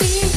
feel